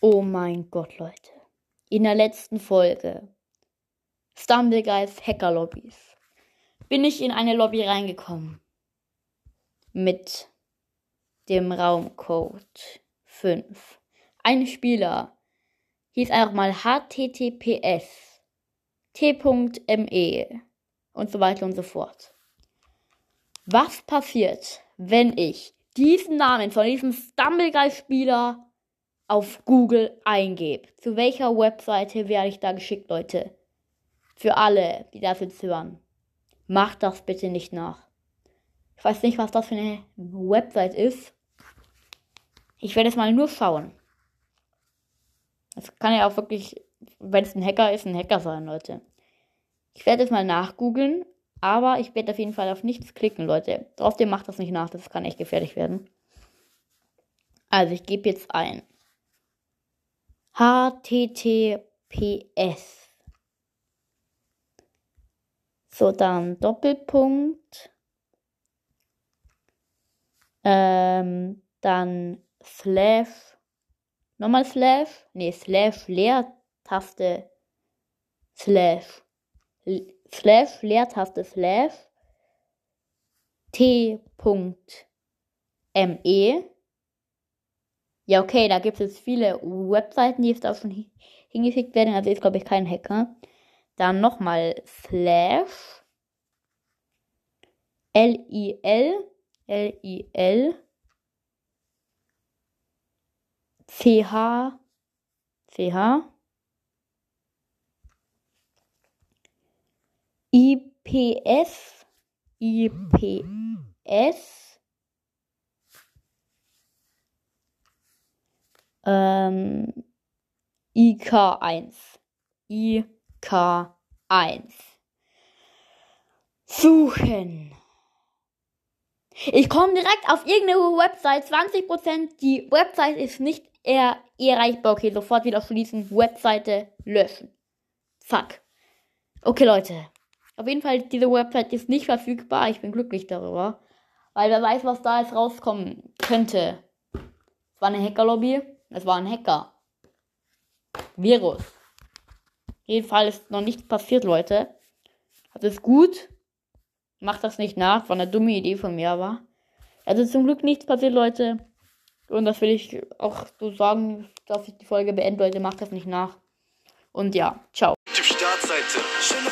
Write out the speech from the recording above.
Oh mein Gott, Leute. In der letzten Folge Stumbleguys Hacker Lobbys bin ich in eine Lobby reingekommen mit dem Raumcode 5. Ein Spieler hieß einfach mal https t.me und so weiter und so fort. Was passiert, wenn ich diesen Namen von diesem Stumbleguy-Spieler auf Google eingebe? Zu welcher Webseite werde ich da geschickt, Leute? Für alle, die das jetzt hören. Macht das bitte nicht nach. Ich weiß nicht, was das für eine Website ist. Ich werde es mal nur schauen. Das kann ja auch wirklich, wenn es ein Hacker ist, ein Hacker sein, Leute. Ich werde es mal nachgoogeln, aber ich werde auf jeden Fall auf nichts klicken, Leute. Trotzdem macht das nicht nach, das kann echt gefährlich werden. Also ich gebe jetzt ein. HTTPS. So, dann Doppelpunkt. Ähm, dann Slash. Nochmal Slash. Nee, Slash Leertaste. Slash. Slash Leertaste Slash. T.me. Ja, okay, da gibt es viele Webseiten, die jetzt auch schon hingeschickt werden. Also ist, glaube ich, kein Hacker. Dann nochmal slash L-I-L L-I-L C-H C-H IPS IPS ähm, IK1 IK K1. Suchen. Ich komme direkt auf irgendeine Website. 20%. Die Website ist nicht eher erreichbar. Okay, sofort wieder schließen. Webseite löschen. Fuck. Okay, Leute. Auf jeden Fall, diese Website ist nicht verfügbar. Ich bin glücklich darüber. Weil wer weiß, was da jetzt rauskommen könnte. Es war eine Hackerlobby. Es war ein Hacker. Virus. Jedenfalls ist noch nichts passiert, Leute. Das ist gut. Macht das nicht nach. War eine dumme Idee von mir, aber. Also zum Glück nichts passiert, Leute. Und das will ich auch so sagen, dass ich die Folge beende, Leute. Macht das nicht nach. Und ja, ciao. Startseite. Schöne